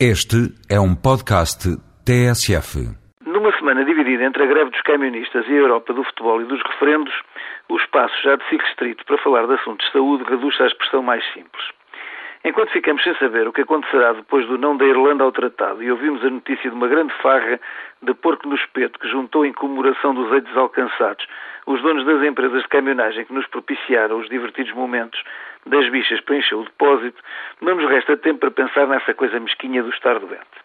Este é um podcast TSF. Numa semana dividida entre a greve dos camionistas e a Europa do futebol e dos referendos, o espaço já de si restrito para falar de assuntos de saúde reduz-se à expressão mais simples. Enquanto ficamos sem saber o que acontecerá depois do não da Irlanda ao tratado e ouvimos a notícia de uma grande farra de porco no espeto que juntou em comemoração dos eixos alcançados os donos das empresas de caminhonagem que nos propiciaram os divertidos momentos das bichas para encher o depósito, não nos resta tempo para pensar nessa coisa mesquinha do estar doente.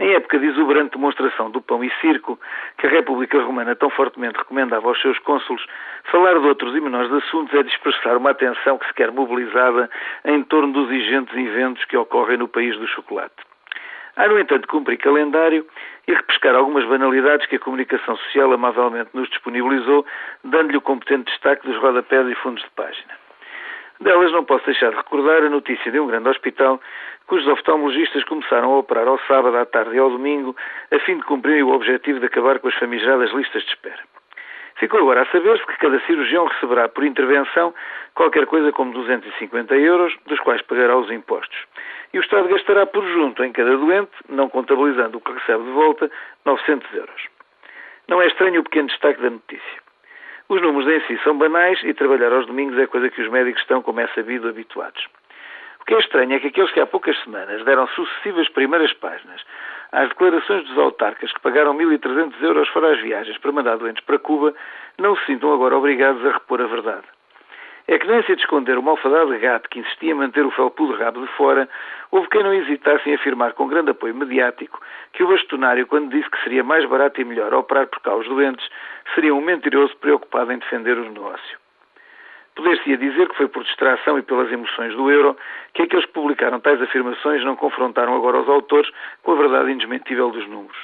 Em época de exuberante demonstração do pão e circo, que a República Romana tão fortemente recomendava aos seus cônsulos, falar de outros e menores assuntos é dispersar uma atenção que se quer mobilizada em torno dos ingentes eventos que ocorrem no país do chocolate. Há, no entanto, cumprir calendário e repescar algumas banalidades que a comunicação social amavelmente nos disponibilizou, dando-lhe o competente destaque dos rodapés e fundos de página. Delas não posso deixar de recordar a notícia de um grande hospital cujos oftalmologistas começaram a operar ao sábado à tarde e ao domingo a fim de cumprir o objetivo de acabar com as famigeradas listas de espera. Ficou agora a saber-se que cada cirurgião receberá por intervenção qualquer coisa como 250 euros, dos quais pagará os impostos. E o Estado gastará por junto em cada doente, não contabilizando o que recebe de volta, 900 euros. Não é estranho o pequeno destaque da notícia. Os números em si são banais e trabalhar aos domingos é coisa que os médicos estão, como é sabido, habituados. O que é estranho é que aqueles que há poucas semanas deram sucessivas primeiras páginas às declarações dos autarcas que pagaram 1.300 euros fora as viagens para mandar doentes para Cuba não se sintam agora obrigados a repor a verdade. Se de esconder o malfadado gato que insistia em manter o felpudo rabo de fora, houve quem não hesitasse em afirmar com grande apoio mediático que o bastonário, quando disse que seria mais barato e melhor operar por cá os doentes, seria um mentiroso preocupado em defender o negócio. Poder-se-ia dizer que foi por distração e pelas emoções do euro que aqueles que publicaram tais afirmações não confrontaram agora os autores com a verdade indesmentível dos números.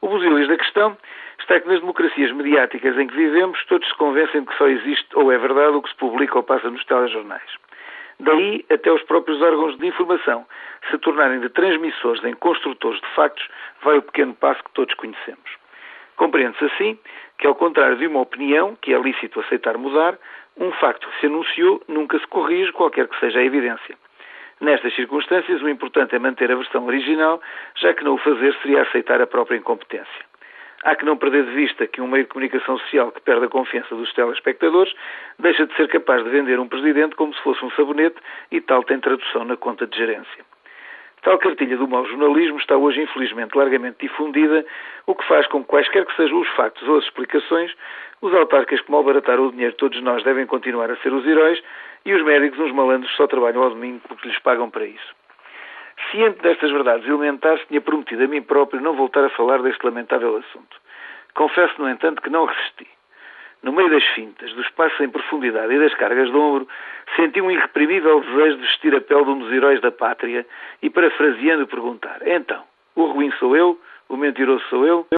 O busilis da questão está que nas democracias mediáticas em que vivemos, todos se convencem de que só existe ou é verdade o que se publica ou passa nos telejornais. Daí até os próprios órgãos de informação se tornarem de transmissores em construtores de factos, vai o pequeno passo que todos conhecemos. Compreende-se assim que, ao contrário de uma opinião, que é lícito aceitar mudar, um facto que se anunciou nunca se corrige, qualquer que seja a evidência. Nestas circunstâncias, o importante é manter a versão original, já que não o fazer seria aceitar a própria incompetência. Há que não perder de vista que um meio de comunicação social que perde a confiança dos telespectadores deixa de ser capaz de vender um presidente como se fosse um sabonete e tal tem tradução na conta de gerência. Tal cartilha do mau jornalismo está hoje infelizmente largamente difundida, o que faz com que quaisquer que sejam os factos ou as explicações, os autarcas que malbarataram o dinheiro todos nós devem continuar a ser os heróis e os médicos uns malandros só trabalham ao domingo porque lhes pagam para isso. Ciente destas verdades elementares, tinha prometido a mim próprio não voltar a falar deste lamentável assunto. Confesso, no entanto, que não resisti. No meio das fintas, dos passos em profundidade e das cargas de ombro, senti um irreprimível desejo de vestir a pele de um dos heróis da pátria e, parafraseando, perguntar: Então, o ruim sou eu? O mentiroso sou eu?